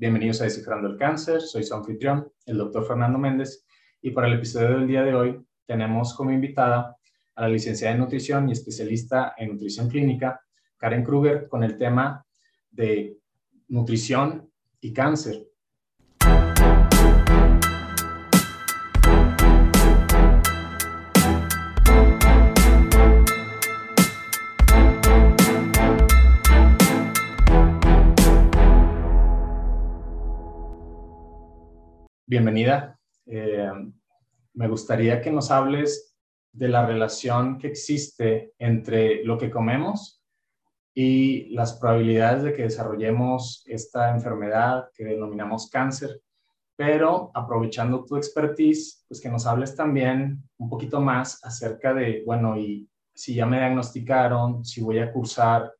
Bienvenidos a Descifrando el Cáncer. Soy su anfitrión, el doctor Fernando Méndez, y para el episodio del día de hoy tenemos como invitada a la licenciada en nutrición y especialista en nutrición clínica, Karen Kruger, con el tema de nutrición y cáncer. Bienvenida. Eh, me gustaría que nos hables de la relación que existe entre lo que comemos y las probabilidades de que desarrollemos esta enfermedad que denominamos cáncer. Pero aprovechando tu expertise, pues que nos hables también un poquito más acerca de, bueno, y si ya me diagnosticaron, si voy a cursar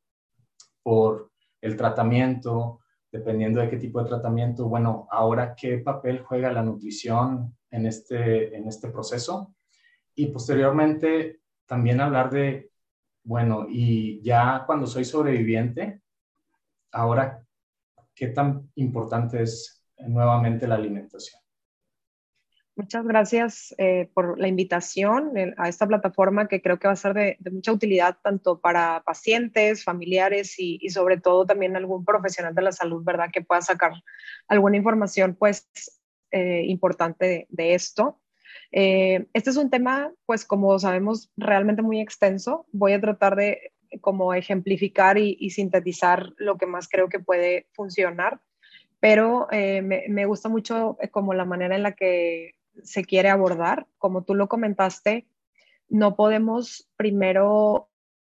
por el tratamiento, dependiendo de qué tipo de tratamiento, bueno, ahora qué papel juega la nutrición en este, en este proceso. Y posteriormente también hablar de, bueno, y ya cuando soy sobreviviente, ahora, ¿qué tan importante es nuevamente la alimentación? Muchas gracias eh, por la invitación a esta plataforma que creo que va a ser de, mucha utilidad tanto para pacientes, familiares y, sobre todo también algún profesional de la salud, ¿verdad? Que pueda sacar alguna información pues eh, importante de, esto. Eh, este es un tema pues como sabemos realmente muy extenso. Voy a tratar de como ejemplificar y sintetizar lo que más creo que puede funcionar pero me, me, gusta mucho como la manera en la que se quiere abordar. Como tú lo comentaste, no podemos primero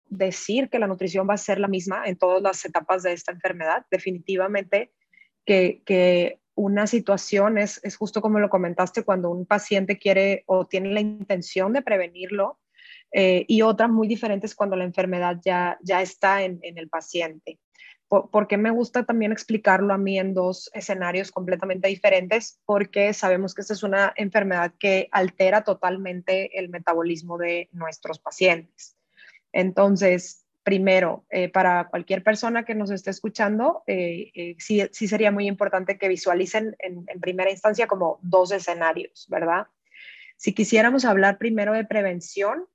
decir que la nutrición va a ser la misma en todas las etapas de esta enfermedad. Definitivamente que, una situación es, justo como lo comentaste, cuando un paciente quiere o tiene la intención de prevenirlo, eh, y otra muy diferente es cuando la enfermedad ya, ya está en el paciente porque me gusta también explicarlo a mí en dos escenarios completamente diferentes, porque sabemos que esta es una enfermedad que altera totalmente el metabolismo de nuestros pacientes. Entonces, primero, eh, para cualquier persona que nos esté escuchando, eh, eh, sí, sería muy importante que visualicen en, en primera instancia como dos escenarios, ¿verdad? Si quisiéramos hablar primero de prevención,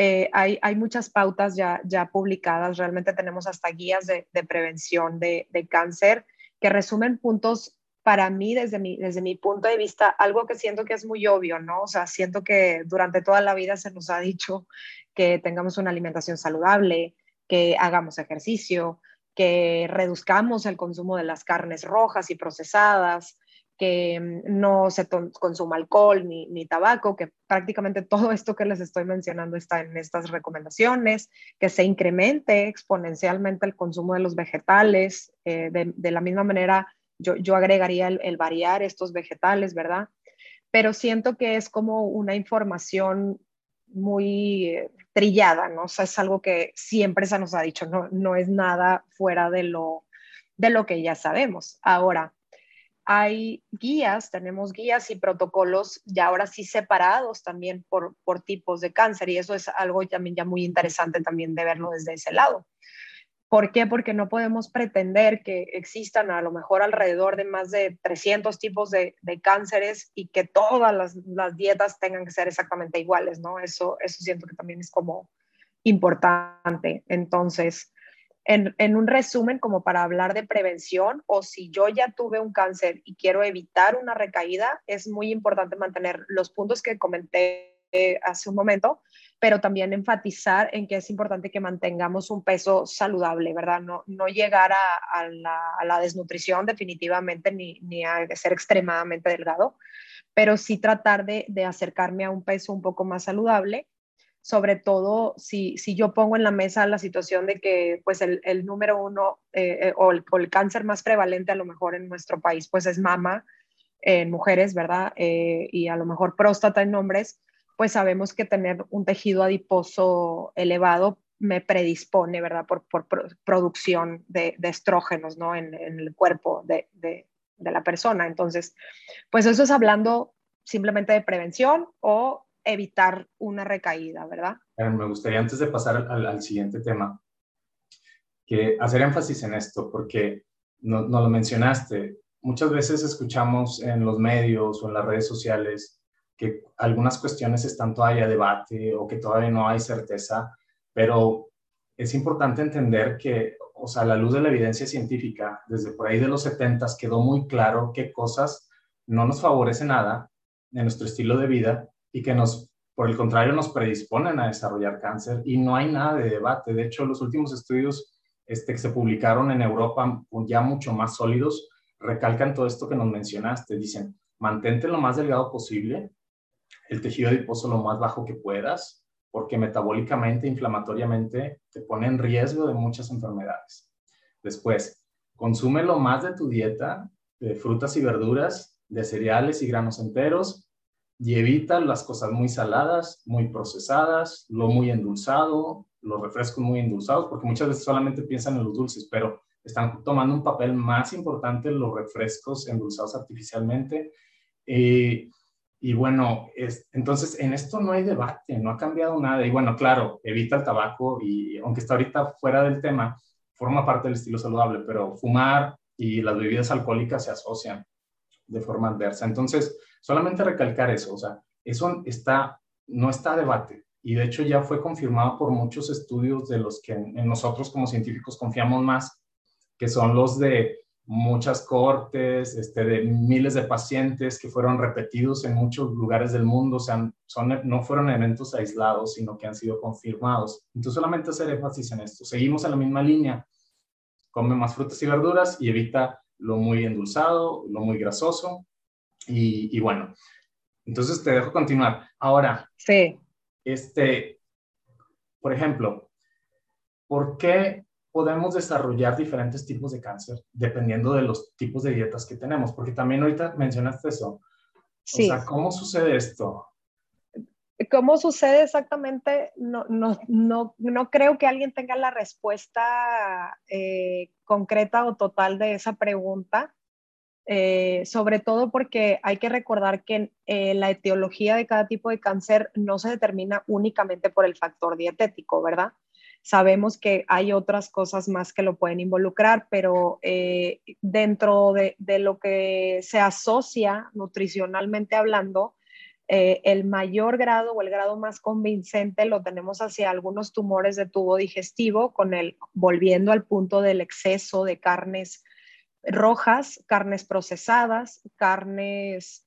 eh, hay, muchas pautas ya, ya publicadas, realmente tenemos hasta guías de, prevención de, cáncer que resumen puntos para mí desde mi, desde mi punto de vista, algo que siento que es muy obvio, ¿no? O sea, siento que durante toda la vida se nos ha dicho que tengamos una alimentación saludable, que hagamos ejercicio, que reduzcamos el consumo de las carnes rojas y procesadas, que mm, no se consuma alcohol ni, tabaco, que prácticamente todo esto que les estoy mencionando está en estas recomendaciones, que se incremente exponencialmente el consumo de los vegetales, eh, de, la misma manera yo, yo agregaría el, variar estos vegetales, ¿verdad? Pero siento que es como una información muy eh, trillada, ¿no? O sea, es algo que siempre se nos ha dicho, no, no es nada fuera de lo, de lo que ya sabemos. Ahora, hay guías, tenemos guías y protocolos ya ahora sí separados también por, por tipos de cáncer y eso es algo también ya muy interesante también de verlo desde ese lado. ¿Por qué? Porque no podemos pretender que existan a lo mejor alrededor de más de 300 tipos de, de cánceres y que todas las, las, dietas tengan que ser exactamente iguales, ¿no? Eso, eso siento que también es como importante. Entonces, en, un resumen como para hablar de prevención o si yo ya tuve un cáncer y quiero evitar una recaída, es muy importante mantener los puntos que comenté hace un momento, pero también enfatizar en que es importante que mantengamos un peso saludable, ¿verdad? No, no llegar a, la, desnutrición definitivamente ni, ni, a ser extremadamente delgado, pero sí tratar de, de acercarme a un peso un poco más saludable sobre todo si, si yo pongo en la mesa la situación de que pues el, el número uno eh, eh, o, el, cáncer más prevalente a lo mejor en nuestro país pues es mama en mujeres, ¿verdad? Eh, y a lo mejor próstata en hombres, pues sabemos que tener un tejido adiposo elevado me predispone, ¿verdad? Por, por producción de, de, estrógenos, ¿no? En, en el cuerpo de, de, de la persona. Entonces, pues eso es hablando simplemente de prevención o evitar una recaída, ¿verdad? Me gustaría antes de pasar al, siguiente tema, que hacer énfasis en esto, porque no, no, lo mencionaste, muchas veces escuchamos en los medios o en las redes sociales que algunas cuestiones están todavía debate o que todavía no hay certeza, pero es importante entender que, o sea, a la luz de la evidencia científica, desde por ahí de los 70 quedó muy claro qué cosas no nos favorecen nada en nuestro estilo de vida y que nos, por el contrario, nos predisponen a desarrollar cáncer y no hay nada de debate. De hecho, los últimos estudios este, que se publicaron en Europa, ya mucho más sólidos, recalcan todo esto que nos mencionaste. Dicen, mantente lo más delgado posible, el tejido adiposo lo más bajo que puedas, porque metabólicamente, inflamatoriamente, te pone en riesgo de muchas enfermedades. Después, consume lo más de tu dieta, de frutas y verduras, de cereales y granos enteros, y evita las cosas muy saladas, muy procesadas, lo muy endulzado, los refrescos muy endulzados, porque muchas veces solamente piensan en los dulces, pero están tomando un papel más importante los refrescos endulzados artificialmente. Eh, y bueno, es, entonces en esto no hay debate, no ha cambiado nada. Y bueno, claro, evita el tabaco y aunque está ahorita fuera del tema, forma parte del estilo saludable, pero fumar y las bebidas alcohólicas se asocian de forma adversa. Entonces, solamente recalcar eso, o sea, eso está, no está a debate. Y de hecho ya fue confirmado por muchos estudios de los que en nosotros como científicos confiamos más, que son los de muchas cortes, este, de miles de pacientes que fueron repetidos en muchos lugares del mundo, o sea, son, no fueron eventos aislados, sino que han sido confirmados. Entonces, solamente hacer énfasis en esto. Seguimos en la misma línea. Come más frutas y verduras y evita lo muy endulzado, lo muy grasoso. Y, y bueno, entonces te dejo continuar. Ahora, sí. este, por ejemplo, ¿por qué podemos desarrollar diferentes tipos de cáncer dependiendo de los tipos de dietas que tenemos, porque también ahorita mencionaste eso. Sí. O sea, ¿cómo sucede esto? ¿Cómo sucede exactamente? No, no, no, no creo que alguien tenga la respuesta eh, concreta o total de esa pregunta, eh, sobre todo porque hay que recordar que eh, la etiología de cada tipo de cáncer no se determina únicamente por el factor dietético, ¿verdad? Sabemos que hay otras cosas más que lo pueden involucrar, pero eh, dentro de, lo que se asocia nutricionalmente hablando, el mayor grado o el grado más convincente lo tenemos hacia algunos tumores de tubo digestivo, con el volviendo al punto del exceso de carnes rojas, carnes procesadas, carnes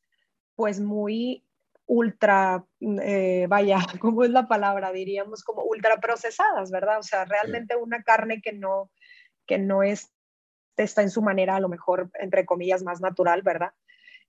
pues muy ultra, eh, vaya, ¿cómo es la palabra? Diríamos como ultra procesadas, ¿verdad? O sea, realmente una carne que no, que no es, está en su manera a lo mejor, entre comillas, más natural, ¿verdad?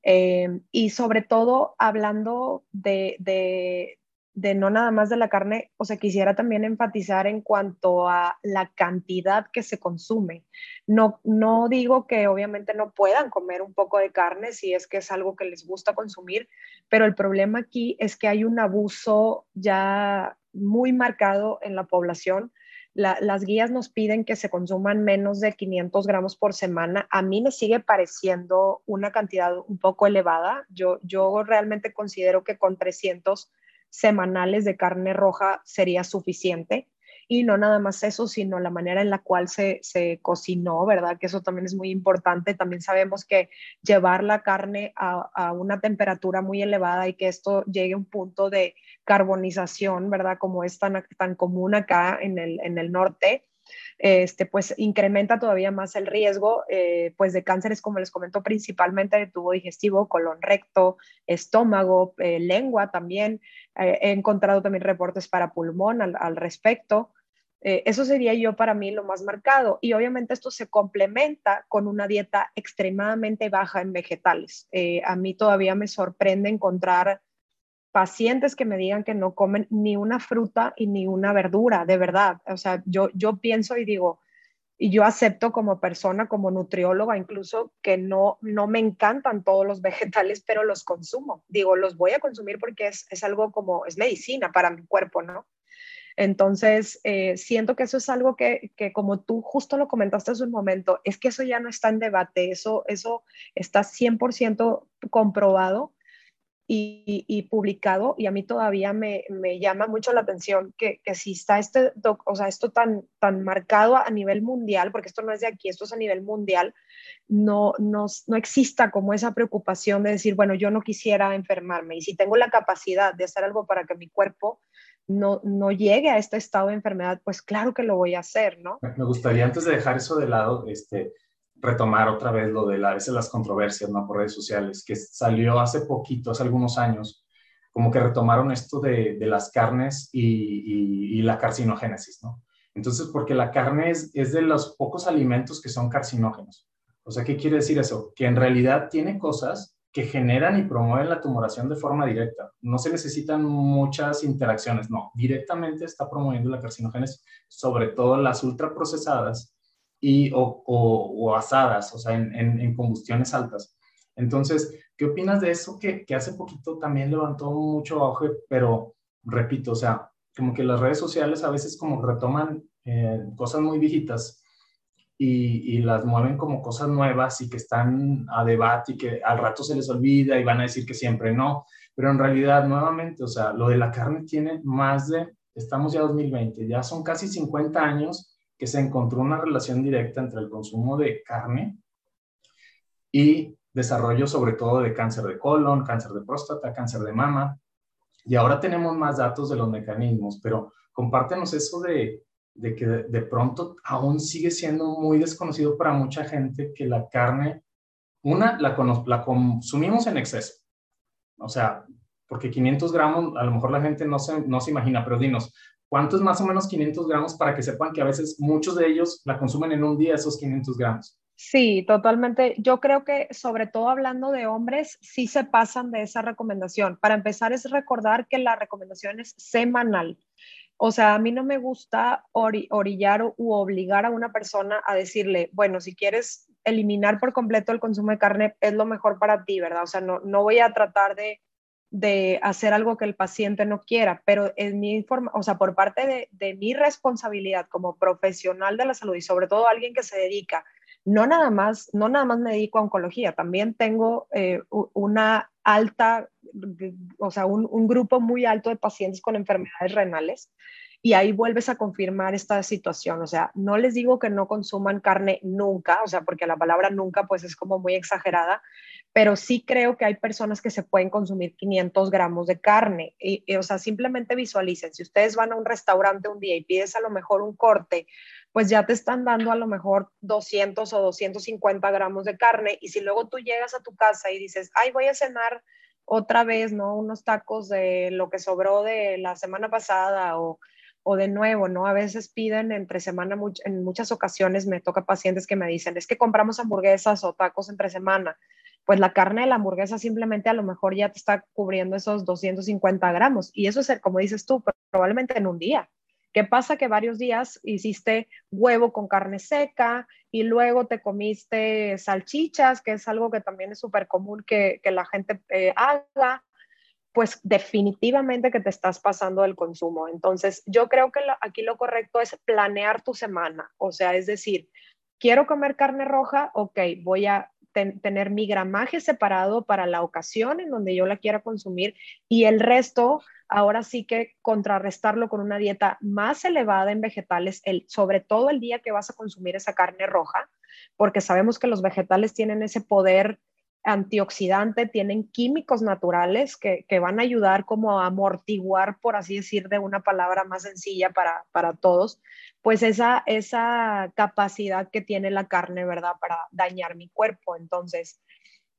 Eh, y sobre todo hablando de, de no nada más de la carne, o sea, quisiera también enfatizar en cuanto a la cantidad que se consume. No, no digo que obviamente no puedan comer un poco de carne si es que es algo que les gusta consumir, pero el problema aquí es que hay un abuso ya muy marcado en la población. las guías nos piden que se consuman menos de 500 gramos por semana. A mí me sigue pareciendo una cantidad un poco elevada. Yo, yo realmente considero que con 300 semanales de carne roja sería suficiente. Y no nada más eso, sino la manera en la cual se, cocinó, ¿verdad? Que eso también es muy importante. También sabemos que llevar la carne a, una temperatura muy elevada y que esto llegue a un punto de carbonización, ¿verdad? Como es tan, tan común acá en el, en el norte, este, pues incrementa todavía más el riesgo eh, pues de cánceres, como les comento, principalmente de tubo digestivo, colon recto, estómago, eh, lengua también. Eh, he encontrado también reportes para pulmón al, respecto. eso sería yo para mí lo más marcado. Y obviamente esto se complementa con una dieta extremadamente baja en vegetales. a mí todavía me sorprende encontrar pacientes que me digan que no comen ni una fruta y ni una verdura, de verdad. O sea, yo, yo pienso y digo, y yo acepto como persona, como nutrióloga incluso, que no, no me encantan todos los vegetales, pero los consumo. Digo, los voy a consumir porque es, es algo como, es medicina para mi cuerpo, ¿no? Entonces, eh, siento que eso es algo que, que, como tú justo lo comentaste hace un momento, es que eso ya no está en debate, eso, eso está 100% comprobado y, publicado, y a mí todavía me, llama mucho la atención que, que si está este, o sea, esto tan, tan marcado a nivel mundial, porque esto no es de aquí, esto es a nivel mundial, no, no, no exista como esa preocupación de decir, bueno, yo no quisiera enfermarme, y si tengo la capacidad de hacer algo para que mi cuerpo no, no llegue a este estado de enfermedad, pues claro que lo voy a hacer, ¿no? Me gustaría antes de dejar eso de lado, este, retomar otra vez lo de la, a veces las controversias ¿no? por redes sociales, que salió hace poquito, hace algunos años, como que retomaron esto de, las carnes y, y, la carcinogénesis, ¿no? Entonces, porque la carne es, es, de los pocos alimentos que son carcinógenos. O sea, ¿qué quiere decir eso? Que en realidad tiene cosas que generan y promueven la tumoración de forma directa. No se necesitan muchas interacciones, no, directamente está promoviendo la carcinogénesis, sobre todo las ultraprocesadas y, o, o, asadas, o sea, en, en, combustiones altas. Entonces, ¿qué opinas de eso que, que hace poquito también levantó mucho auge, pero repito, o sea, como que las redes sociales a veces como retoman eh, cosas muy viejitas y, y, las mueven como cosas nuevas y que están a debate y que al rato se les olvida y van a decir que siempre no, pero en realidad nuevamente, o sea, lo de la carne tiene más de, estamos ya 2020, ya son casi 50 años que se encontró una relación directa entre el consumo de carne y desarrollo sobre todo de cáncer de colon, cáncer de próstata, cáncer de mama. Y ahora tenemos más datos de los mecanismos, pero compártenos eso de, que de, pronto aún sigue siendo muy desconocido para mucha gente que la carne, una, la, la consumimos en exceso. O sea, porque 500 gramos, a lo mejor la gente no se, no se imagina, pero dinos, ¿Cuánto es más o menos 500 gramos para que sepan que a veces muchos de ellos la consumen en un día, esos 500 gramos? Sí, totalmente. Yo creo que sobre todo hablando de hombres, sí se pasan de esa recomendación. Para empezar es recordar que la recomendación es semanal. O sea, a mí no me gusta orillar u obligar a una persona a decirle, bueno, si quieres eliminar por completo el consumo de carne, es lo mejor para ti, ¿verdad? O sea, no, no voy a tratar de de hacer algo que el paciente no quiera, pero en mi forma, o sea, por parte de, de, mi responsabilidad como profesional de la salud y sobre todo alguien que se dedica, no nada más, no nada más me dedico a oncología, también tengo eh, una alta, o sea, un, un grupo muy alto de pacientes con enfermedades renales y ahí vuelves a confirmar esta situación. O sea, no les digo que no consuman carne nunca, o sea, porque la palabra nunca pues es como muy exagerada, pero sí creo que hay personas que se pueden consumir 500 gramos de carne. Y, o sea, simplemente visualicen, si ustedes van a un restaurante un día y pides a lo mejor un corte, pues ya te están dando a lo mejor 200 o 250 gramos de carne. Y si luego tú llegas a tu casa y dices, ay, voy a cenar otra vez, ¿no? Unos tacos de lo que sobró de la semana pasada o o de nuevo, ¿no? A veces piden entre semana, en muchas ocasiones me toca pacientes que me dicen, es que compramos hamburguesas o tacos entre semana. Pues la carne de la hamburguesa simplemente a lo mejor ya te está cubriendo esos 250 gramos. Y eso es, como dices tú, probablemente en un día. ¿Qué pasa? Que varios días hiciste huevo con carne seca y luego te comiste salchichas, que es algo que también es súper común que, la gente eh, haga pues definitivamente que te estás pasando el consumo. Entonces, yo creo que aquí lo correcto es planear tu semana, o sea, es decir, quiero comer carne roja, ok, voy a tener mi gramaje separado para la ocasión en donde yo la quiera consumir y el resto, ahora sí que contrarrestarlo con una dieta más elevada en vegetales, el, sobre todo el día que vas a consumir esa carne roja, porque sabemos que los vegetales tienen ese poder antioxidante, tienen químicos naturales que, van a ayudar como a amortiguar, por así decir, de una palabra más sencilla para, todos, pues esa, esa capacidad que tiene la carne, ¿verdad? Para dañar mi cuerpo. Entonces,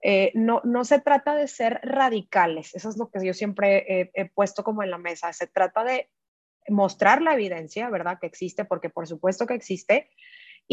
eh, no, no se trata de ser radicales, eso es lo que yo siempre he puesto como en la mesa, se trata de mostrar la evidencia, ¿verdad? Que existe, porque por supuesto que existe,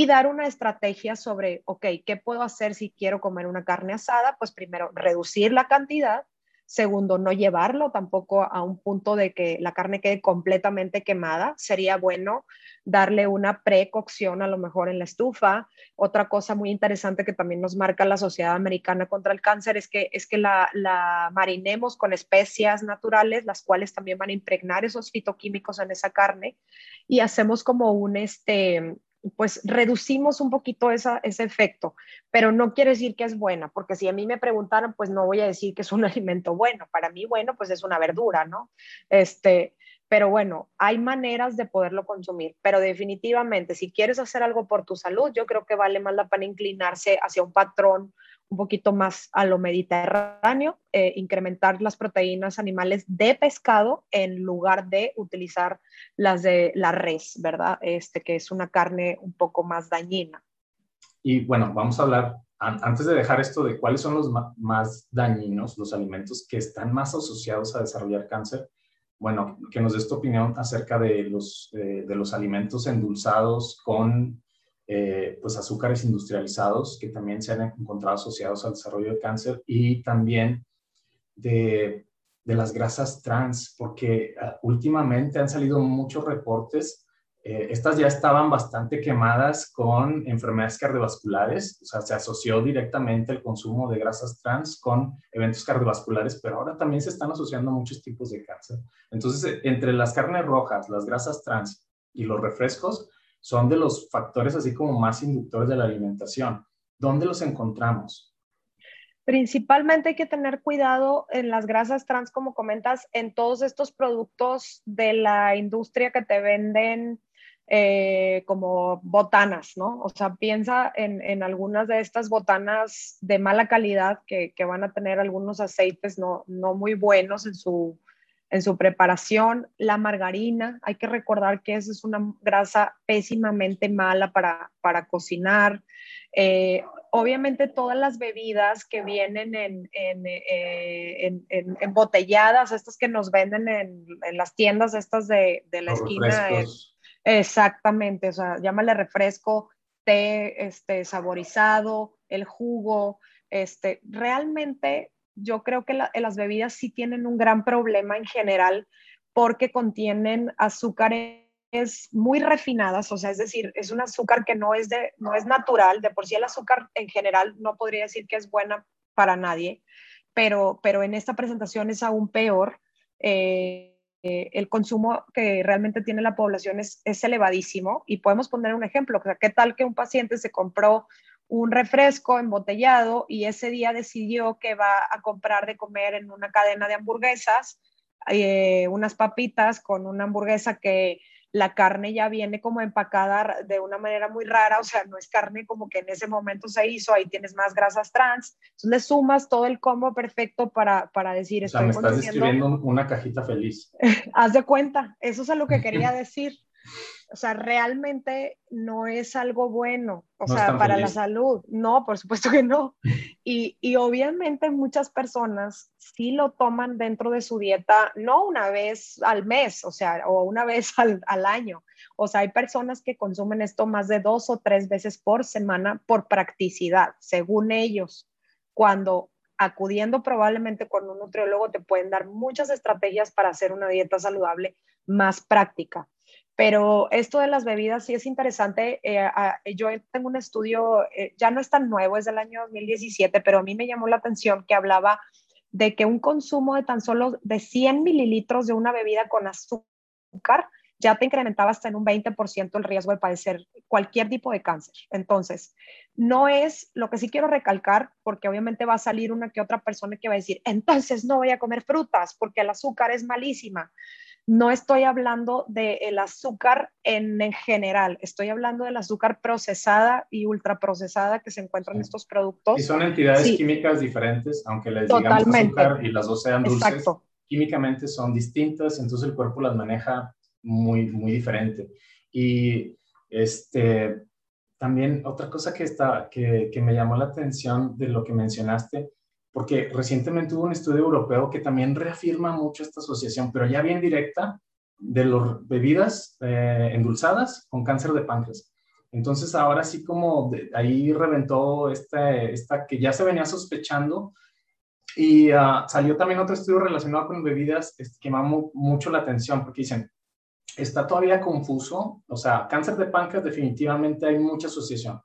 y dar una estrategia sobre, ok, ¿qué puedo hacer si quiero comer una carne asada? Pues primero, reducir la cantidad. Segundo, no llevarlo tampoco a un punto de que la carne quede completamente quemada. Sería bueno darle una precocción a lo mejor en la estufa. Otra cosa muy interesante que también nos marca la Sociedad Americana contra el Cáncer es que, es que la, la marinemos con especias naturales, las cuales también van a impregnar esos fitoquímicos en esa carne y hacemos como un, este, pues reducimos un poquito esa, ese efecto, pero no quiere decir que es buena, porque si a mí me preguntaran, pues no voy a decir que es un alimento bueno. Para mí, bueno, pues es una verdura, ¿no? Este, pero bueno, hay maneras de poderlo consumir, pero definitivamente, si quieres hacer algo por tu salud, yo creo que vale más la pena inclinarse hacia un patrón un poquito más a lo mediterráneo, eh, incrementar las proteínas animales de pescado en lugar de utilizar las de la res, ¿verdad? Este, que es una carne un poco más dañina. Y bueno, vamos a hablar, antes de dejar esto de cuáles son los más dañinos, los alimentos que están más asociados a desarrollar cáncer, bueno, que nos des tu opinión acerca de los, eh, de los alimentos endulzados con eh, pues azúcares industrializados que también se han encontrado asociados al desarrollo de cáncer y también de, de las grasas trans, porque ah, últimamente han salido muchos reportes. Eh, estas ya estaban bastante quemadas con enfermedades cardiovasculares, o sea, se asoció directamente el consumo de grasas trans con eventos cardiovasculares, pero ahora también se están asociando muchos tipos de cáncer. Entonces, entre las carnes rojas, las grasas trans y los refrescos, son de los factores así como más inductores de la alimentación. ¿Dónde los encontramos? Principalmente hay que tener cuidado en las grasas trans, como comentas, en todos estos productos de la industria que te venden eh, como botanas, ¿no? O sea, piensa en, algunas de estas botanas de mala calidad que, van a tener algunos aceites no, no muy buenos en su, en su preparación. La margarina, hay que recordar que esa es una grasa pésimamente mala para, para cocinar. Eh, obviamente todas las bebidas que vienen en, en, eh, embotelladas, estas que nos venden en, las tiendas estas de, de la esquina. exactamente, o sea, llámale refresco, té este, saborizado, el jugo, este, realmente yo creo que las bebidas sí tienen un gran problema en general porque contienen azúcares muy refinadas, o sea, es decir, es un azúcar que no es, de, no es natural, de por sí el azúcar en general no podría decir que es buena para nadie, pero, pero en esta presentación es aún peor. Eh, eh, el consumo que realmente tiene la población es, es elevadísimo y podemos poner un ejemplo, o sea, ¿qué tal que un paciente se compró un refresco embotellado y ese día decidió que va a comprar de comer en una cadena de hamburguesas, eh, unas papitas con una hamburguesa que la carne ya viene como empacada de una manera muy rara, o sea, no es carne como que en ese momento se hizo, ahí tienes más grasas trans, entonces le sumas todo el combo perfecto para, para decir... O sea, me estás describiendo una cajita feliz. Haz de cuenta, eso es lo que quería decir o sea, realmente no es algo bueno, o sea, para la salud. No, por supuesto que no. Y, y, obviamente muchas personas sí lo toman dentro de su dieta, no una vez al mes, o sea, o una vez al, al año. O sea, hay personas que consumen esto más de dos o tres veces por semana por practicidad, según ellos, cuando acudiendo probablemente con un nutriólogo te pueden dar muchas estrategias para hacer una dieta saludable más práctica. Pero esto de las bebidas sí es interesante. Eh, yo tengo un estudio, eh, ya no es tan nuevo, es del año 2017, pero a mí me llamó la atención que hablaba de que un consumo de tan solo de 100 mililitros de una bebida con azúcar ya te incrementaba hasta en un 20% el riesgo de padecer cualquier tipo de cáncer. Entonces, no es lo que sí quiero recalcar, porque obviamente va a salir una que otra persona que va a decir, entonces no voy a comer frutas porque el azúcar es malísima. No estoy hablando del azúcar en, general, estoy hablando del azúcar procesada y ultraprocesada que se encuentran en estos productos. Y son entidades químicas diferentes, aunque les digamos azúcar y las dos sean dulces, químicamente son distintas, entonces el cuerpo las maneja muy, muy diferente. Y este, también otra cosa que, está, que, que me llamó la atención de lo que mencionaste porque recientemente hubo un estudio europeo que también reafirma mucho esta asociación, pero ya bien directa, de las bebidas eh, endulzadas con cáncer de páncreas. Entonces ahora sí como ahí reventó esta, esta que ya se venía sospechando y ah, salió también otro estudio relacionado con bebidas este, que llamó mucho la atención porque dicen, está todavía confuso, o sea, cáncer de páncreas definitivamente hay mucha asociación,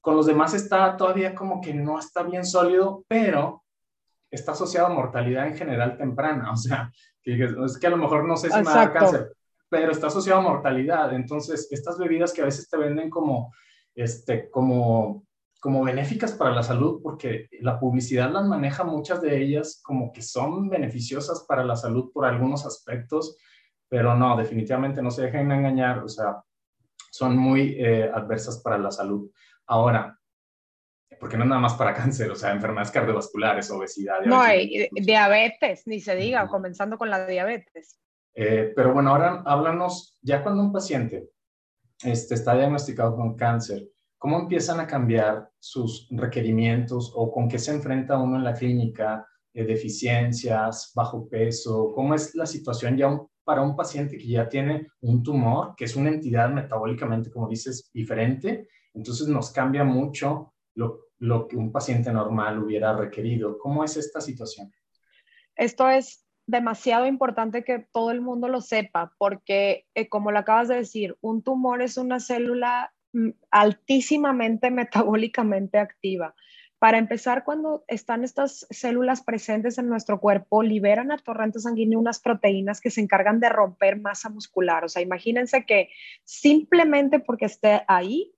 con los demás está todavía como que no está bien sólido, pero está asociado a mortalidad en general temprana. O sea, que es que a lo mejor no sé si me da cáncer, pero está asociado a mortalidad. Entonces, estas bebidas que a veces te venden como, este, como, como benéficas para la salud, porque la publicidad las maneja muchas de ellas como que son beneficiosas para la salud por algunos aspectos, pero no, definitivamente no se dejen engañar, o sea, son muy eh, adversas para la salud. Ahora, porque no es nada más para cáncer, o sea, enfermedades cardiovasculares, obesidad. No, hay diabetes, ni se diga, comenzando con la diabetes. Eh, pero bueno, ahora háblanos, ya cuando un paciente este, está diagnosticado con cáncer, ¿cómo empiezan a cambiar sus requerimientos o con qué se enfrenta uno en la clínica? Eh, deficiencias, bajo peso, ¿cómo es la situación ya para un paciente que ya tiene un tumor, que es una entidad metabólicamente, como dices, diferente? Entonces nos cambia mucho lo, lo que un paciente normal hubiera requerido. ¿Cómo es esta situación? Esto es demasiado importante que todo el mundo lo sepa, porque eh, como lo acabas de decir, un tumor es una célula mm, altísimamente metabólicamente activa. Para empezar, cuando están estas células presentes en nuestro cuerpo, liberan a torrente sanguíneo unas proteínas que se encargan de romper masa muscular. O sea, imagínense que simplemente porque esté ahí,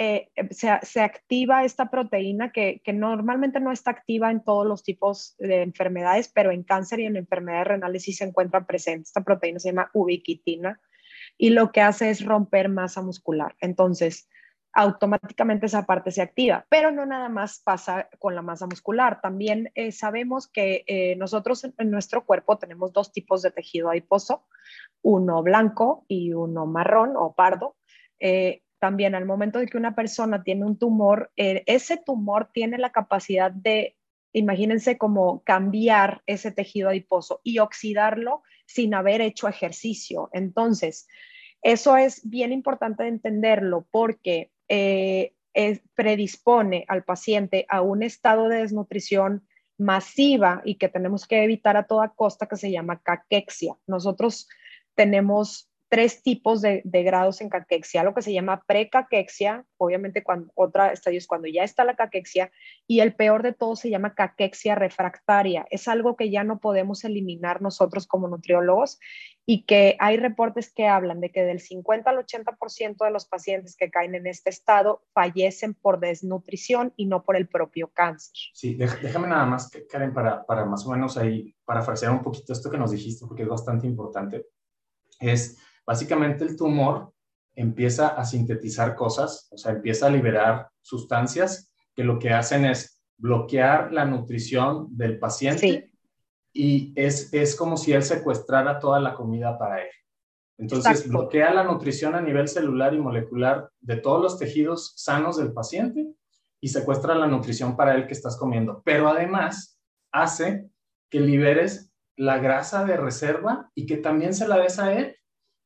eh, se, activa esta proteína que, normalmente no está activa en todos los tipos de enfermedades, pero en cáncer y en enfermedades renales sí se encuentra presente. Esta proteína se llama ubiquitina y lo que hace es romper masa muscular. Entonces, automáticamente esa parte se activa, pero no nada más pasa con la masa muscular. También eh, sabemos que eh, nosotros en, nuestro cuerpo tenemos dos tipos de tejido adiposo, uno blanco y uno marrón o pardo también al momento de que una persona tiene un tumor, eh, ese tumor tiene la capacidad de, imagínense como cambiar ese tejido adiposo y oxidarlo sin haber hecho ejercicio. Entonces, eso es bien importante entenderlo porque eh, predispone al paciente a un estado de desnutrición masiva y que tenemos que evitar a toda costa que se llama caquexia. Nosotros tenemos tres tipos de, grados en caquexia, lo que se llama precaquexia, obviamente cuando, otra estadio es cuando ya está la caquexia, y el peor de todo se llama caquexia refractaria. Es algo que ya no podemos eliminar nosotros como nutriólogos y que hay reportes que hablan de que del 50 al 80% de los pacientes que caen en este estado fallecen por desnutrición y no por el propio cáncer. Sí, déjame nada más, Karen, para, para más o menos ahí parafrasear un poquito esto que nos dijiste, porque es bastante importante. Es Básicamente el tumor empieza a sintetizar cosas, o sea, empieza a liberar sustancias que lo que hacen es bloquear la nutrición del paciente y es, es como si él secuestrara toda la comida para él. Entonces, bloquea la nutrición a nivel celular y molecular de todos los tejidos sanos del paciente y secuestra la nutrición para él que estás comiendo. Pero además hace que liberes la grasa de reserva y que también se la des a él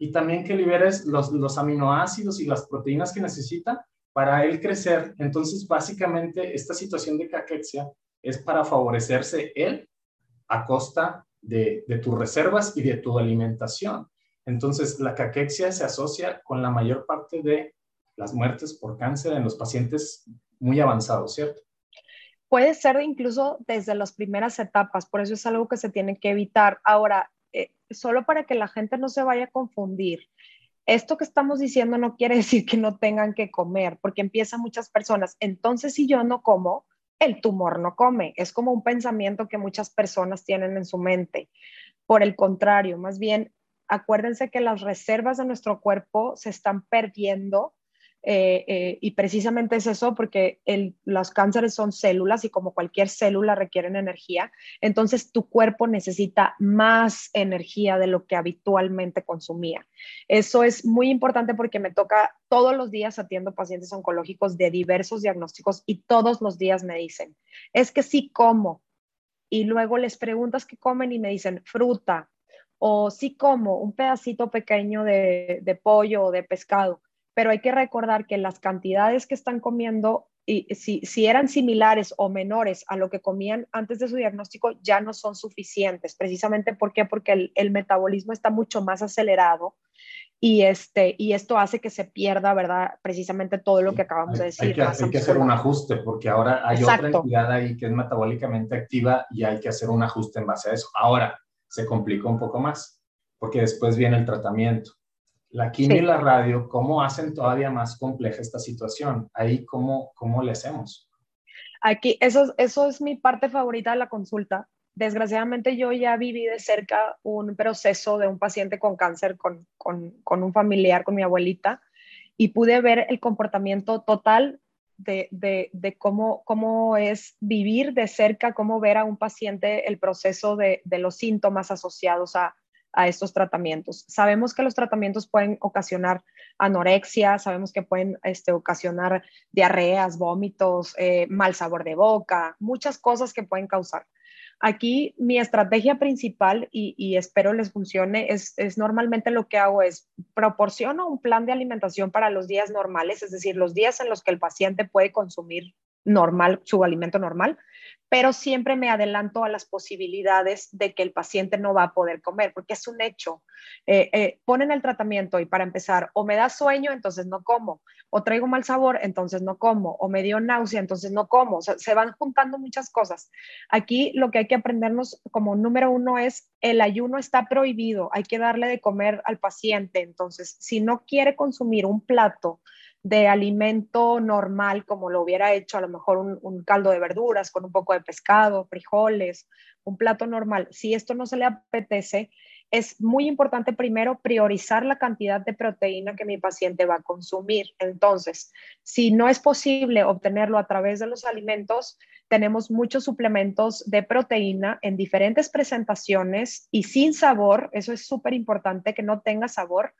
y también que liberes los, los aminoácidos y las proteínas que necesita para él crecer. Entonces, básicamente, esta situación de caquexia es para favorecerse él a costa de, de tus reservas y de tu alimentación. Entonces, la caquexia se asocia con la mayor parte de las muertes por cáncer en los pacientes muy avanzados, ¿cierto? Puede ser incluso desde las primeras etapas, por eso es algo que se tiene que evitar. Ahora, eh, solo para que la gente no se vaya a confundir. Esto que estamos diciendo no quiere decir que no tengan que comer, porque empiezan muchas personas. Entonces, si yo no como, el tumor no come. Es como un pensamiento que muchas personas tienen en su mente. Por el contrario, más bien, acuérdense que las reservas de nuestro cuerpo se están perdiendo eh, eh, y precisamente es eso porque los cánceres son células y como cualquier célula requieren energía, entonces tu cuerpo necesita más energía de lo que habitualmente consumía. Eso es muy importante porque me toca todos los días atiendo pacientes oncológicos de diversos diagnósticos y todos los días me dicen, es que sí como. Y luego les preguntas qué comen y me dicen fruta o sí como un pedacito pequeño de pollo o de pescado pero hay que recordar que las cantidades que están comiendo, y si, si, eran similares o menores a lo que comían antes de su diagnóstico, ya no son suficientes. Precisamente ¿por qué? porque el, metabolismo está mucho más acelerado y, este, y esto hace que se pierda, ¿verdad? Precisamente todo lo que acabamos de decir. Hay que, hay que hacer un ajuste porque ahora hay otra entidad ahí que es metabólicamente activa y hay que hacer un ajuste en base a eso. Ahora se complica un poco más porque después viene el tratamiento La quimio y la radio, ¿cómo hacen todavía más compleja esta situación? Ahí, ¿cómo, cómo le hacemos? Aquí, eso, eso es mi parte favorita de la consulta. Desgraciadamente yo ya viví de cerca un proceso de un paciente con cáncer con, con, con un familiar, con mi abuelita, y pude ver el comportamiento total de, de, de, cómo, cómo es vivir de cerca, cómo ver a un paciente el proceso de, de los síntomas asociados a, a estos tratamientos. Sabemos que los tratamientos pueden ocasionar anorexia, sabemos que pueden este, ocasionar diarreas, vómitos, eh, mal sabor de boca, muchas cosas que pueden causar. Aquí mi estrategia principal, y, espero les funcione, es, es, normalmente lo que hago es proporciono un plan de alimentación para los días normales, es decir, los días en los que el paciente puede consumir normal, su alimento normal, pero siempre me adelanto a las posibilidades de que el paciente no va a poder comer, porque es un hecho. Eh, eh, ponen el tratamiento y para empezar, o me da sueño, entonces no como, o traigo mal sabor, entonces no como, o me dio náusea, entonces no como. O sea, se van juntando muchas cosas. Aquí lo que hay que aprendernos como número uno es el ayuno está prohibido, hay que darle de comer al paciente. Entonces, si no quiere consumir un plato, de alimento normal, como lo hubiera hecho a lo mejor un, caldo de verduras con un poco de pescado, frijoles, un plato normal. Si esto no se le apetece, es muy importante primero priorizar la cantidad de proteína que mi paciente va a consumir. Entonces, si no es posible obtenerlo a través de los alimentos, tenemos muchos suplementos de proteína en diferentes presentaciones y sin sabor. Eso es súper importante que no tenga sabor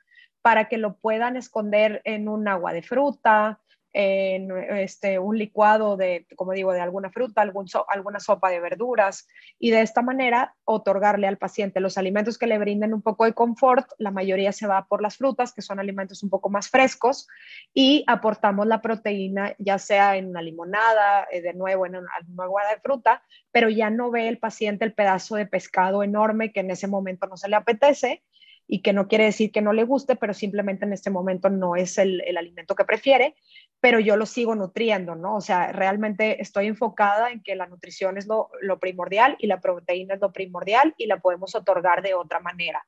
para que lo puedan esconder en un agua de fruta, en este, un licuado de, como digo, de alguna fruta, alguna sopa de verduras y de esta manera otorgarle al paciente los alimentos que le brinden un poco de confort. La mayoría se va por las frutas, que son alimentos un poco más frescos, y aportamos la proteína ya sea en una limonada, eh, de nuevo en una, agua de fruta, pero ya no ve el paciente el pedazo de pescado enorme que en ese momento no se le apetece y que no quiere decir que no le guste, pero simplemente en este momento no es el, alimento que prefiere, pero yo lo sigo nutriendo, ¿no? O sea, realmente estoy enfocada en que la nutrición es lo, lo primordial y la proteína es lo primordial y la podemos otorgar de otra manera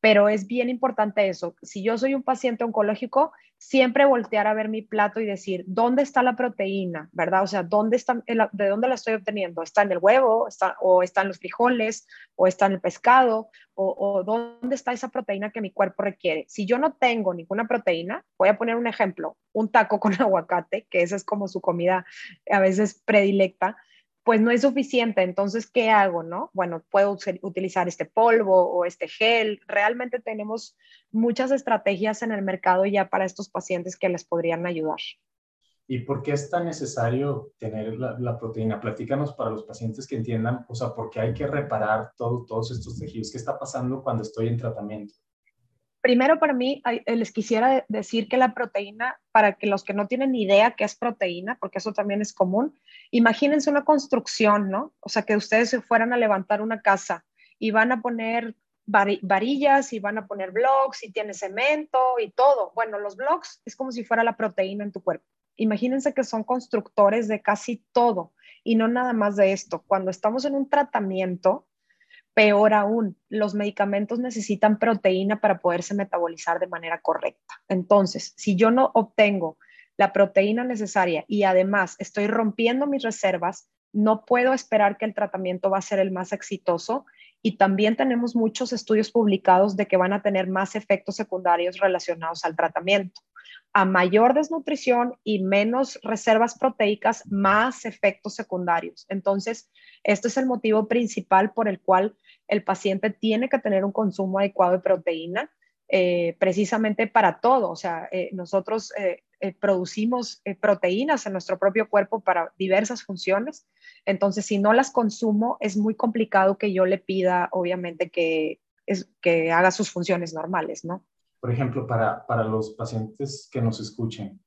pero es bien importante eso. Si yo soy un paciente oncológico, siempre voltear a ver mi plato y decir, ¿dónde está la proteína? ¿Verdad? O sea, ¿dónde está, ¿de dónde la estoy obteniendo? ¿Está en el huevo? Está, ¿O está en los frijoles? ¿O está en el pescado? O, ¿O dónde está esa proteína que mi cuerpo requiere? Si yo no tengo ninguna proteína, voy a poner un ejemplo, un taco con aguacate, que esa es como su comida a veces predilecta pues no es suficiente. Entonces, ¿qué hago? No? Bueno, puedo utilizar este polvo o este gel. Realmente tenemos muchas estrategias en el mercado ya para estos pacientes que les podrían ayudar. ¿Y por qué es tan necesario tener la, proteína? Platícanos para los pacientes que entiendan, o sea, por qué hay que reparar todos estos tejidos. ¿Qué está pasando cuando estoy en tratamiento? Primero para mí eh, les quisiera decir que la proteína, para que los que no tienen idea qué es proteína, porque eso también es común, imagínense una construcción, ¿no? O sea, que ustedes se fueran a levantar una casa y van a poner varillas y van a poner blocks y tiene cemento y todo. Bueno, los blocks es como si fuera la proteína en tu cuerpo. Imagínense que son constructores de casi todo y no nada más de esto. Cuando estamos en un tratamiento, Peor aún, los medicamentos necesitan proteína para poderse metabolizar de manera correcta. Entonces, si yo no obtengo la proteína necesaria y además estoy rompiendo mis reservas, no puedo esperar que el tratamiento va a ser el más exitoso y también tenemos muchos estudios publicados de que van a tener más efectos secundarios relacionados al tratamiento. A mayor desnutrición y menos reservas proteicas, más efectos secundarios. Entonces, este es el motivo principal por el cual el paciente tiene que tener un consumo adecuado de proteína, eh, precisamente para todo. O sea, eh, nosotros eh, producimos proteínas en nuestro propio cuerpo para diversas funciones. Entonces, si no las consumo, es muy complicado que yo le pida, obviamente, que, es, que haga sus funciones normales, ¿no? Por ejemplo, para, para los pacientes que nos escuchen,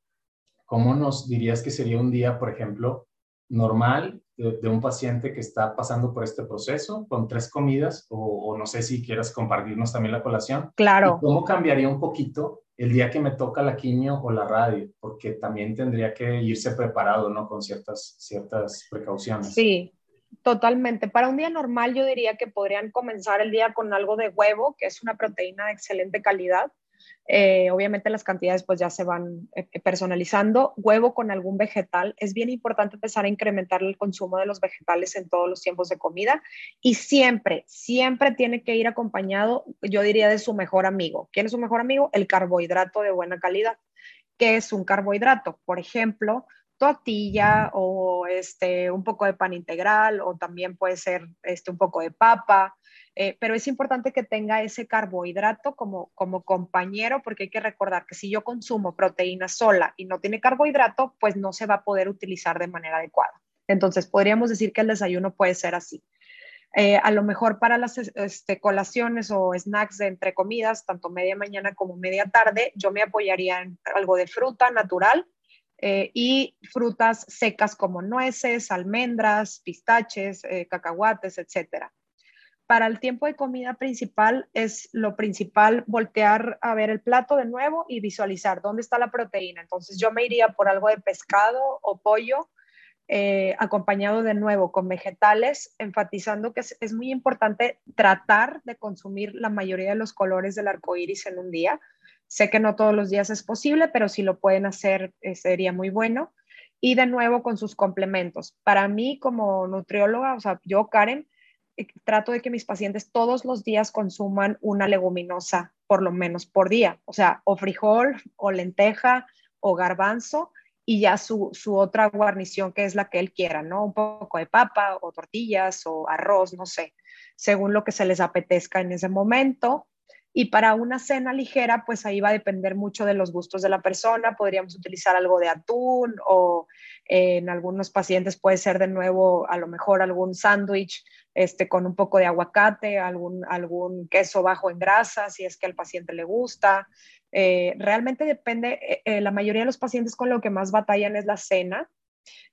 ¿cómo nos dirías que sería un día, por ejemplo, normal de, un paciente que está pasando por este proceso con tres comidas o, no sé si quieras compartirnos también la colación. Claro. ¿Cómo cambiaría un poquito el día que me toca la quimio o la radio? Porque también tendría que irse preparado, ¿no? Con ciertas, ciertas precauciones. Sí, totalmente. Para un día normal yo diría que podrían comenzar el día con algo de huevo, que es una proteína de excelente calidad Eh, obviamente las cantidades pues ya se van eh, personalizando. Huevo con algún vegetal. Es bien importante empezar a incrementar el consumo de los vegetales en todos los tiempos de comida y siempre, siempre tiene que ir acompañado, yo diría, de su mejor amigo. ¿Quién es su mejor amigo? El carbohidrato de buena calidad. ¿Qué es un carbohidrato? Por ejemplo, tortilla o este, un poco de pan integral o también puede ser este, un poco de papa, eh, pero es importante que tenga ese carbohidrato como, como compañero porque hay que recordar que si yo consumo proteína sola y no tiene carbohidrato, pues no se va a poder utilizar de manera adecuada. Entonces, podríamos decir que el desayuno puede ser así. Eh, a lo mejor para las este, colaciones o snacks de entre comidas, tanto media mañana como media tarde, yo me apoyaría en algo de fruta natural eh, y frutas secas como nueces, almendras, pistaches, cacahuates, etcétera para el tiempo de comida principal es lo principal voltear a ver el plato de nuevo y visualizar dónde está la proteína. Entonces yo me iría por algo de pescado o pollo eh, acompañado de nuevo con vegetales, enfatizando que es, muy importante tratar de consumir la mayoría de los colores del arco iris en un día. Sé que no todos los días es posible, pero si lo pueden hacer eh, sería muy bueno. Y de nuevo con sus complementos. Para mí como nutrióloga, o sea, yo, Karen, trato de que mis pacientes todos los días consuman una leguminosa, por lo menos por día, o sea, o frijol, o lenteja, o garbanzo, y ya su, su, otra guarnición que es la que él quiera, ¿no? Un poco de papa o tortillas o arroz, no sé, según lo que se les apetezca en ese momento. Y para una cena ligera, pues ahí va a depender mucho de los gustos de la persona. Podríamos utilizar algo de atún o eh, en algunos pacientes puede ser de nuevo a lo mejor algún sándwich este, con un poco de aguacate, algún, algún queso bajo en grasa, si es que al paciente le gusta. Eh, realmente depende, eh, la mayoría de los pacientes con lo que más batallan es la cena.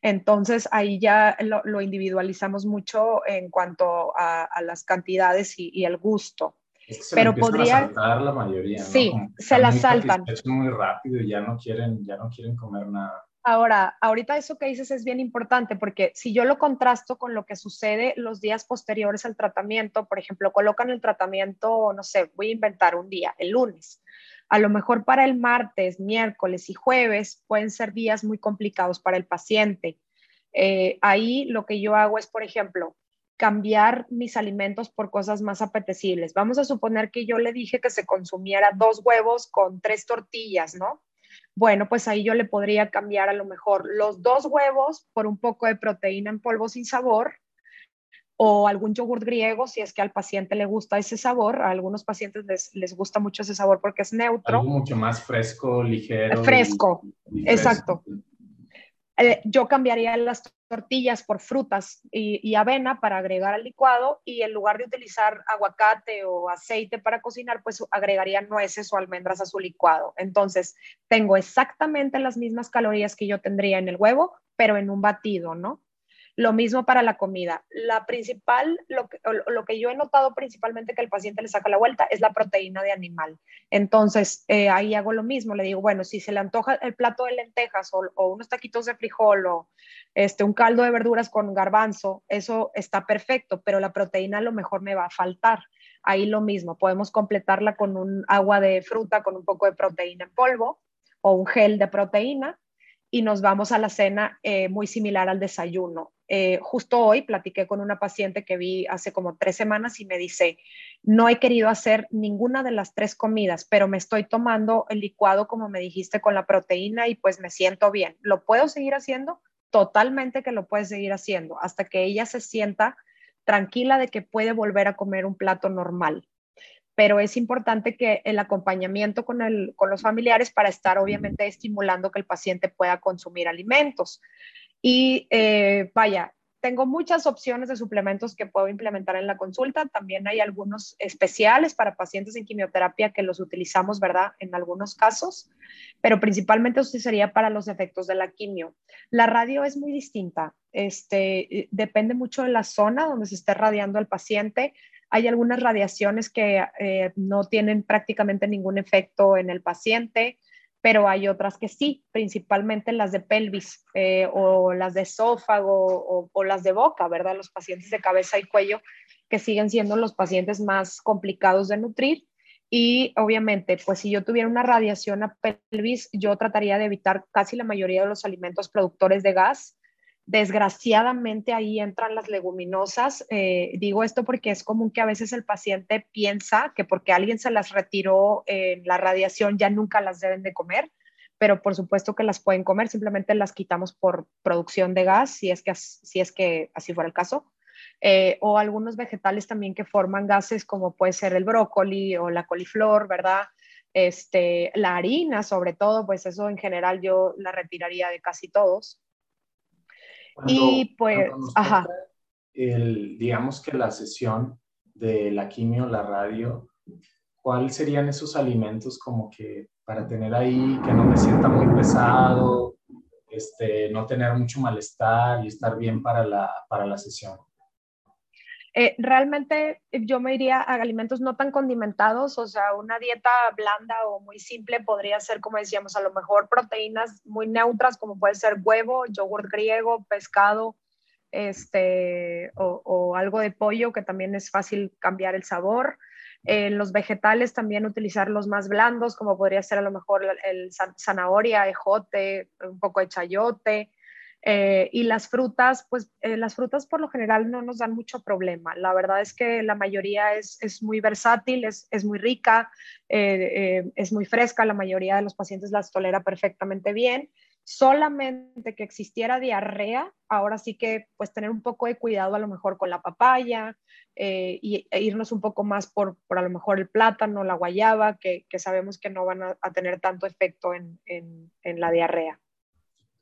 Entonces ahí ya lo, individualizamos mucho en cuanto a, las cantidades y, y el gusto pero podría a saltar la mayoría ¿no? sí se la saltan muy rápido y ya no quieren ya no quieren comer nada Ahora, ahorita eso que dices es bien importante porque si yo lo contrasto con lo que sucede los días posteriores al tratamiento, por ejemplo, colocan el tratamiento, no sé, voy a inventar un día, el lunes. A lo mejor para el martes, miércoles y jueves pueden ser días muy complicados para el paciente. Eh, ahí lo que yo hago es, por ejemplo, cambiar mis alimentos por cosas más apetecibles. Vamos a suponer que yo le dije que se consumiera dos huevos con tres tortillas, ¿no? Bueno, pues ahí yo le podría cambiar a lo mejor los dos huevos por un poco de proteína en polvo sin sabor o algún yogur griego si es que al paciente le gusta ese sabor. A algunos pacientes les, gusta mucho ese sabor porque es neutro. Algo mucho más fresco, ligero. Fresco, exacto. Eh, yo cambiaría las tortillas por frutas y, avena para agregar al licuado y en lugar de utilizar aguacate o aceite para cocinar, pues agregaría nueces o almendras a su licuado. Entonces, tengo exactamente las mismas calorías que yo tendría en el huevo, pero en un batido, ¿no? Lo mismo para la comida. La principal, lo que, lo que, yo he notado principalmente que el paciente le saca la vuelta es la proteína de animal. Entonces, eh, ahí hago lo mismo. Le digo, bueno, si se le antoja el plato de lentejas o, o, unos taquitos de frijol o este, un caldo de verduras con garbanzo, eso está perfecto, pero la proteína a lo mejor me va a faltar. Ahí lo mismo, podemos completarla con un agua de fruta, con un poco de proteína en polvo o un gel de proteína y nos vamos a la cena eh, muy similar al desayuno. Eh, justo hoy platiqué con una paciente que vi hace como tres semanas y me dice, no he querido hacer ninguna de las tres comidas, pero me estoy tomando el licuado como me dijiste con la proteína y pues me siento bien. ¿Lo puedo seguir haciendo? Totalmente que lo puede seguir haciendo hasta que ella se sienta tranquila de que puede volver a comer un plato normal pero es importante que el acompañamiento con, el, con los familiares para estar obviamente estimulando que el paciente pueda consumir alimentos. Y eh, vaya, tengo muchas opciones de suplementos que puedo implementar en la consulta. También hay algunos especiales para pacientes en quimioterapia que los utilizamos, ¿verdad? En algunos casos, pero principalmente eso sería para los efectos de la quimio. La radio es muy distinta. Este, depende mucho de la zona donde se esté radiando el paciente. Hay algunas radiaciones que eh, no tienen prácticamente ningún efecto en el paciente, pero hay otras que sí, principalmente las de pelvis eh, o las de esófago o, las de boca, ¿verdad? Los pacientes de cabeza y cuello que siguen siendo los pacientes más complicados de nutrir Y obviamente, pues si yo tuviera una radiación a pelvis, yo trataría de evitar casi la mayoría de los alimentos productores de gas. Desgraciadamente ahí entran las leguminosas. Eh, digo esto porque es común que a veces el paciente piensa que porque alguien se las retiró en la radiación ya nunca las deben de comer, pero por supuesto que las pueden comer, simplemente las quitamos por producción de gas, si es que, si es que así fuera el caso. Eh, o algunos vegetales también que forman gases como puede ser el brócoli o la coliflor, ¿verdad? Este, la harina sobre todo, pues eso en general yo la retiraría de casi todos. Y pues, ajá. El, digamos que la sesión de la quimio, la radio, ¿cuáles serían esos alimentos como que para tener ahí, que no me sienta muy pesado, este, no tener mucho malestar y estar bien para la, para la sesión? Eh, realmente yo me iría a alimentos no tan condimentados, o sea, una dieta blanda o muy simple podría ser, como decíamos, a lo mejor proteínas muy neutras, como puede ser huevo, yogur griego, pescado, este, o, algo de pollo, que también es fácil cambiar el sabor. En los vegetales también utilizar los más blandos, como podría ser a lo mejor el zanahoria, ejote, un poco de chayote, eh, y las frutas, pues eh, las frutas por lo general no nos dan mucho problema. La verdad es que la mayoría es, es muy versátil, es, es muy rica, eh, es muy fresca, la mayoría de los pacientes las tolera perfectamente bien. Solamente que existiera diarrea, ahora sí que pues tener un poco de cuidado a lo mejor con la papaya y, e irnos un poco más por, por, a lo mejor el plátano, la guayaba, que, que sabemos que no van a, tener tanto efecto en, en la diarrea.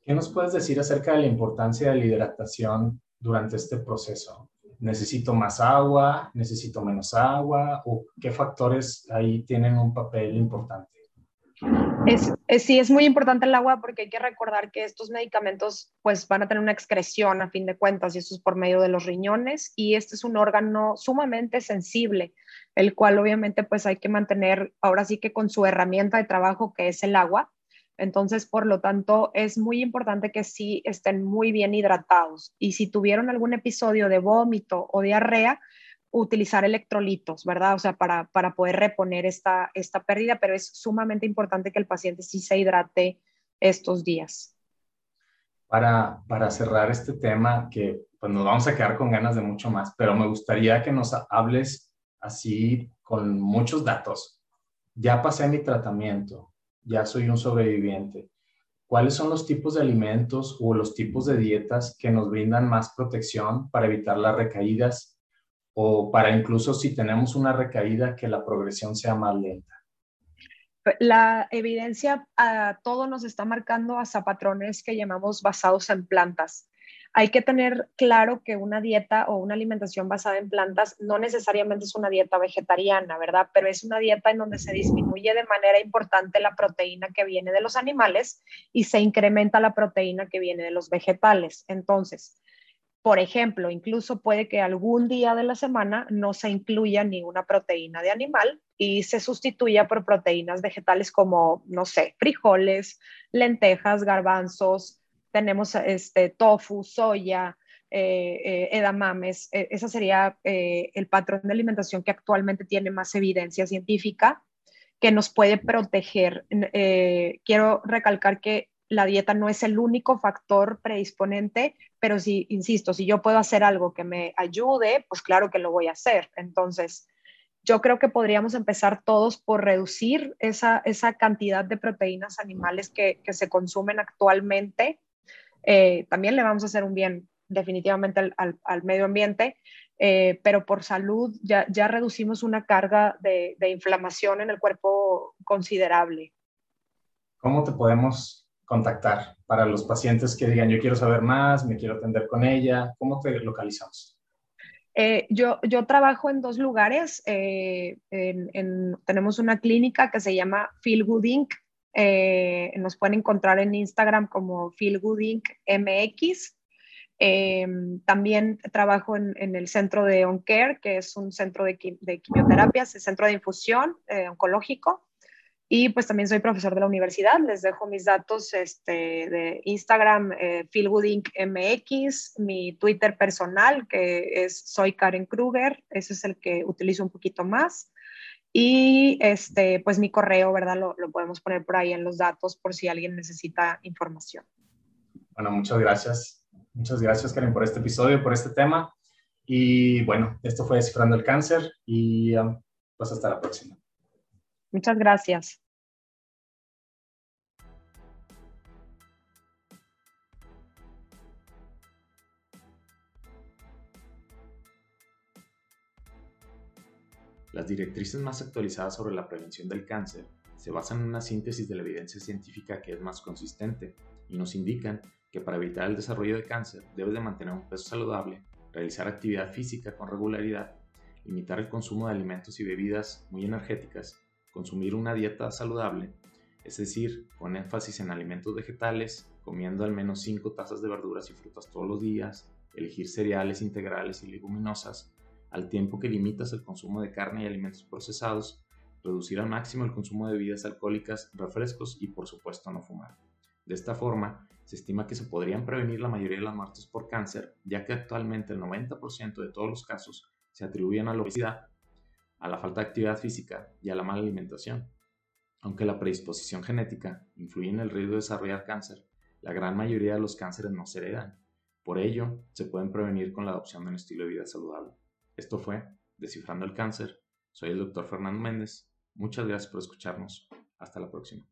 ¿Qué nos puedes decir acerca de la importancia de la hidratación durante este proceso? ¿Necesito más agua? ¿Necesito menos agua? ¿O qué factores ahí tienen un papel importante? Sí, es muy importante el agua porque hay que recordar que estos medicamentos pues van a tener una excreción a fin de cuentas y eso es por medio de los riñones y este es un órgano sumamente sensible, el cual obviamente pues hay que mantener ahora sí que con su herramienta de trabajo que es el agua, entonces, por lo tanto, es muy importante que sí estén muy bien hidratados. Y si tuvieron algún episodio de vómito o diarrea, utilizar electrolitos, ¿verdad? O sea, para, poder reponer esta, esta pérdida, pero es sumamente importante que el paciente sí se hidrate estos días. Para, para cerrar este tema, que pues nos vamos a quedar con ganas de mucho más, pero me gustaría que nos hables así con muchos datos. Ya pasé mi tratamiento, ya soy un sobreviviente. ¿Cuáles son los tipos de alimentos o los tipos de dietas que nos brindan más protección para evitar las recaídas o para incluso si tenemos una recaída que la progresión sea más lenta? La evidencia a todo nos está marcando hasta patrones que llamamos basados en plantas hay que tener claro que una dieta o una alimentación basada en plantas no necesariamente es una dieta vegetariana, ¿verdad? Pero es una dieta en donde se disminuye de manera importante la proteína que viene de los animales y se incrementa la proteína que viene de los vegetales. Entonces, por ejemplo, incluso puede que algún día de la semana no se incluya ninguna proteína de animal y se sustituya por proteínas vegetales como, no sé, frijoles, lentejas, garbanzos, tenemos este, tofu, soya, eh, eh, edamames. E, ese sería eh, el patrón de alimentación que actualmente tiene más evidencia científica que nos puede proteger. quiero recalcar que la dieta no es el único factor predisponente, pero si, insisto, si yo puedo hacer algo que me ayude, pues claro que lo voy a hacer. Entonces, yo creo que podríamos empezar todos por reducir esa, esa cantidad de proteínas animales que, que se consumen actualmente eh, también le vamos a hacer un bien definitivamente al, medio ambiente, eh, pero por salud ya, ya reducimos una carga de, inflamación en el cuerpo considerable. ¿Cómo te podemos contactar para los pacientes que digan yo quiero saber más, me quiero atender con ella? ¿Cómo te localizamos? Eh, yo, yo trabajo en dos lugares. tenemos una clínica que se llama Feel Good Inc. Eh, nos pueden encontrar en Instagram como feelgoodinc.mx. Eh, también trabajo en, el centro de OnCare, que es un centro de, de quimioterapias, el centro de infusión eh, oncológico. Y pues también soy profesor de la universidad. Les dejo mis datos este, de Instagram, eh, feelgoodincmx, mi Twitter personal, que es soy Karen Kruger. Ese es el que utilizo un poquito más. Y este, pues mi correo, ¿verdad? Lo, lo podemos poner por ahí en los datos por si alguien necesita información. Bueno, muchas gracias. Muchas gracias, Karen, por este episodio, por este tema. Y bueno, esto fue Descifrando el Cáncer y um, pues hasta la próxima. Muchas gracias. Las directrices más actualizadas sobre la prevención del cáncer se basan en una síntesis de la evidencia científica que es más consistente y nos indican que para evitar el desarrollo de cáncer debes de mantener un peso saludable, realizar actividad física con regularidad, limitar el consumo de alimentos y bebidas muy energéticas, consumir una dieta saludable, es decir, con énfasis en alimentos vegetales, comiendo al menos 5 tazas de verduras y frutas todos los días, elegir cereales integrales y leguminosas, al tiempo que limitas el consumo de carne y alimentos procesados, reducir al máximo el consumo de bebidas alcohólicas, refrescos y por supuesto no fumar. De esta forma, se estima que se podrían prevenir la mayoría de las muertes por cáncer, ya que actualmente el 90% de todos los casos se atribuyen a la obesidad, a la falta de actividad física y a la mala alimentación. Aunque la predisposición genética influye en el riesgo de desarrollar cáncer, la gran mayoría de los cánceres no se heredan. Por ello, se pueden prevenir con la adopción de un estilo de vida saludable. Esto fue Descifrando el Cáncer. Soy el doctor Fernando Méndez. Muchas gracias por escucharnos. Hasta la próxima.